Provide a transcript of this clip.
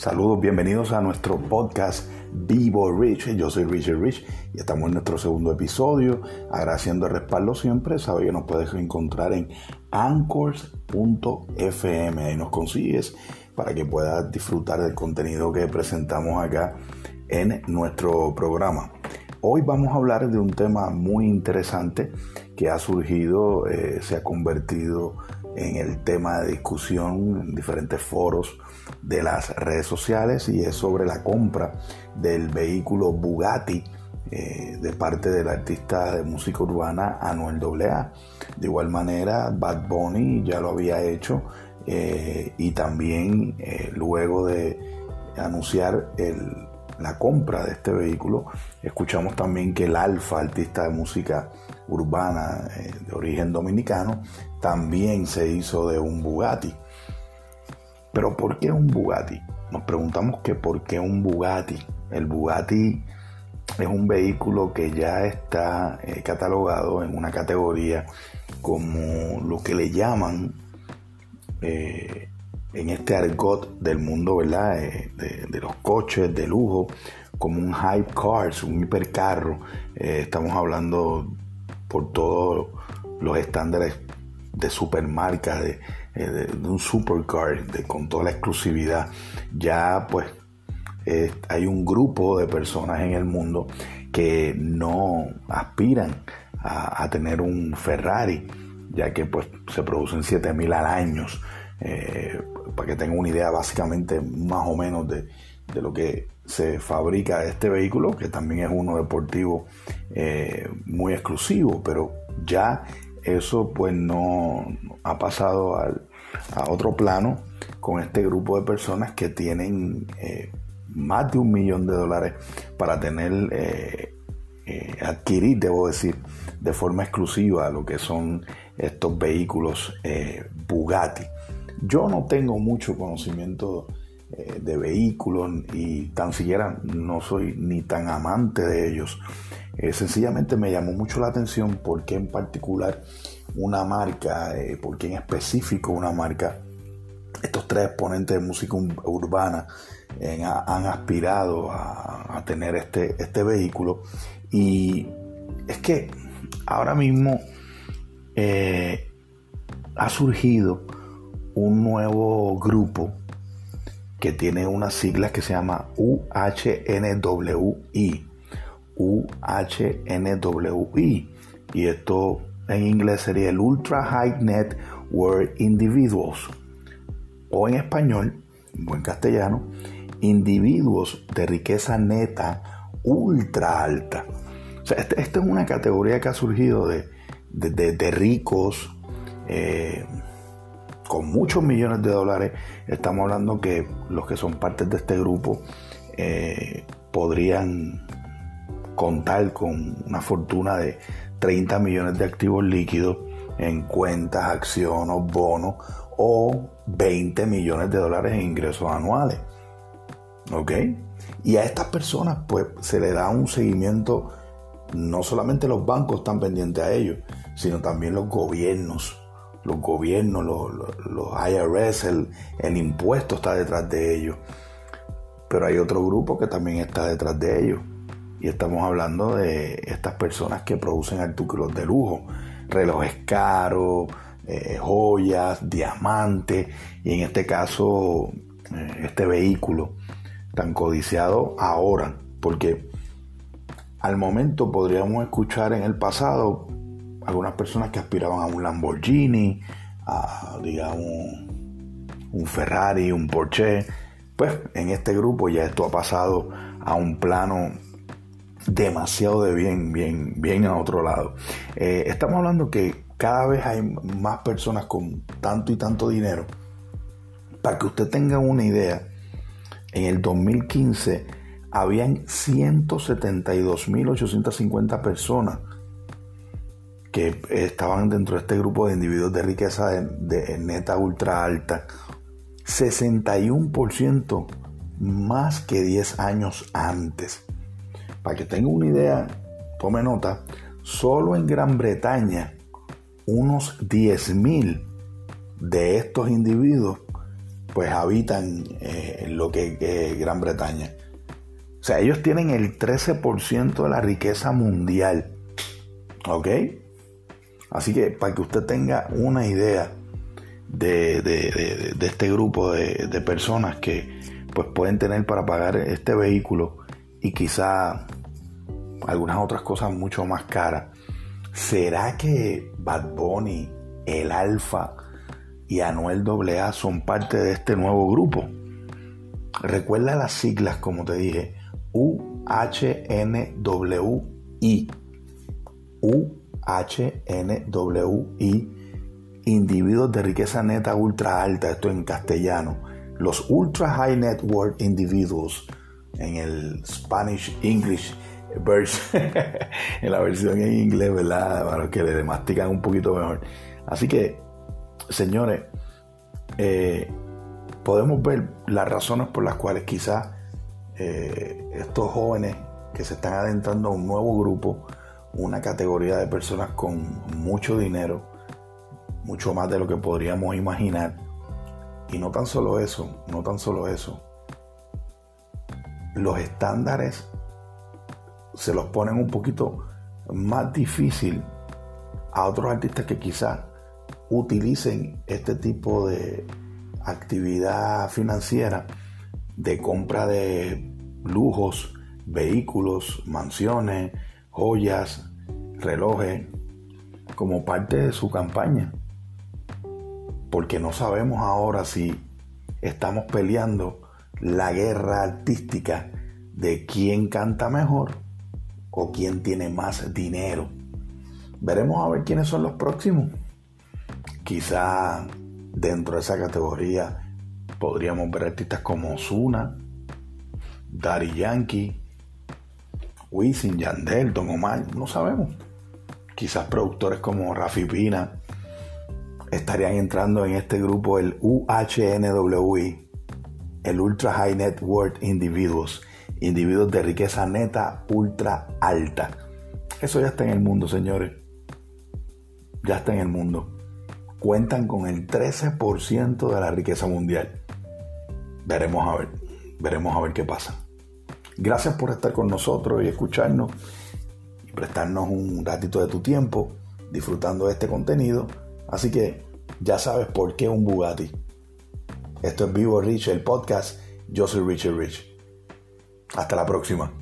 Saludos, bienvenidos a nuestro podcast Vivo Rich. Yo soy Richard Rich y estamos en nuestro segundo episodio. Agradeciendo el respaldo siempre, sabes que nos puedes encontrar en anchors.fm. Ahí nos consigues para que puedas disfrutar del contenido que presentamos acá en nuestro programa. Hoy vamos a hablar de un tema muy interesante que ha surgido, eh, se ha convertido en el tema de discusión en diferentes foros de las redes sociales y es sobre la compra del vehículo Bugatti eh, de parte del artista de música urbana Anuel AA. De igual manera, Bad Bunny ya lo había hecho eh, y también luego de anunciar la compra de este vehículo, escuchamos también que el Alfa, artista de música urbana de origen dominicano, también se hizo de un Bugatti. Pero ¿por qué un Bugatti? Nos preguntamos que por qué un Bugatti. El Bugatti es un vehículo que ya está eh, catalogado en una categoría como lo que le llaman eh, en este argot del mundo, ¿verdad? Eh, de, los coches de lujo, como un hype cars, un hipercarro. estamos hablando por todos los estándares de supermarcas, de, eh, un supercar, con toda la exclusividad. Ya pues eh, hay un grupo de personas en el mundo que no aspiran a, tener un Ferrari, ya que pues se producen 7000 al año. Eh, para que tengan una idea básicamente más o menos de, de lo que se fabrica este vehículo, que también es uno deportivo muy exclusivo, pero ya eso pues no ha pasado a otro plano con este grupo de personas que tienen eh, más de un millón de dólares para tener, eh, eh, adquirir, debo decir, de forma exclusiva lo que son estos vehículos Bugatti. Yo no tengo mucho conocimiento de vehículos y tan siquiera no soy ni tan amante de ellos. Eh, sencillamente me llamó mucho la atención porque en particular una marca, eh, porque en específico una marca, estos tres exponentes de música urbana han aspirado a, tener este, este vehículo y es que ahora mismo eh, ha surgido un nuevo grupo que tiene unas siglas que se llama UHNWI UHNWI. Y esto en inglés sería el Ultra High Net Worth Individuals. O en español, en buen castellano, individuos de riqueza neta ultra alta. O sea, esta este es una categoría que ha surgido de, de, ricos eh, con muchos millones de dólares. Estamos hablando que los que son parte de este grupo eh, podrían contar con una fortuna de 30 millones de activos líquidos en cuentas, acciones, bonos o 20 millones de dólares en ingresos anuales. ¿Ok? Y a estas personas pues se le da un seguimiento, no solamente los bancos están pendientes a ellos, sino también los gobiernos. Los gobiernos, los, IRS, el, el impuesto está detrás de ellos. Pero hay otro grupo que también está detrás de ellos. Y estamos hablando de estas personas que producen artículos de lujo, relojes caros, eh, joyas, diamantes. Y en este caso eh, este vehículo tan codiciado ahora, porque al momento podríamos escuchar en el pasado algunas personas que aspiraban a un Lamborghini, a digamos un Ferrari, un Porsche, pues en este grupo ya esto ha pasado a un plano demasiado de bien, bien, bien a otro lado. Eh, estamos hablando que cada vez hay más personas con tanto y tanto dinero. Para que usted tenga una idea, en el 2015 habían 172.850 personas que estaban dentro de este grupo de individuos de riqueza de, de neta ultra alta. 61% más que 10 años antes. Para que tenga una idea, tome nota, solo en Gran Bretaña unos 10.000 de estos individuos pues habitan eh, lo que es Gran Bretaña. O sea, ellos tienen el 13% de la riqueza mundial. ¿Ok? Así que para que usted tenga una idea de, este grupo de, personas que pues pueden tener para pagar este vehículo y quizá algunas otras cosas mucho más caras. ¿Será que Bad Bunny, el Alfa y Anuel AA son parte de este nuevo grupo? Recuerda las siglas, como te dije, UHNWI. UHNWI. Individuos de riqueza neta ultra alta, esto en castellano. Los Ultra High Net Worth Individuals en el Spanish English version, en la versión en inglés, ¿verdad? Los que le mastican un poquito mejor. Así que, señores, eh, podemos ver las razones por las cuales quizás eh, estos jóvenes que se están adentrando a un nuevo grupo, una categoría de personas con mucho dinero, mucho más de lo que podríamos imaginar. Y no tan solo eso, no tan solo eso. Los estándares se los ponen un poquito más difícil a otros artistas que quizás utilicen este tipo de actividad financiera de compra de lujos, vehículos, mansiones, joyas, relojes, como parte de su campaña. Porque no sabemos ahora si estamos peleando la guerra artística de quién canta mejor o quién tiene más dinero. Veremos a ver quiénes son los próximos. Quizá dentro de esa categoría podríamos ver artistas como Osuna, Daddy Yankee, Wisin, Yandel, Don Omar, no sabemos. Quizás productores como Rafi Pina estarían entrando en este grupo el UHNWI, el Ultra High Net Worth Individuals individuos de riqueza neta ultra alta. Eso ya está en el mundo, señores. Ya está en el mundo. Cuentan con el 13% de la riqueza mundial. Veremos a ver. Veremos a ver qué pasa. Gracias por estar con nosotros y escucharnos y prestarnos un ratito de tu tiempo disfrutando de este contenido. Así que ya sabes por qué un Bugatti. Esto es Vivo Rich, el podcast. Yo soy Richard Rich. Hasta la próxima.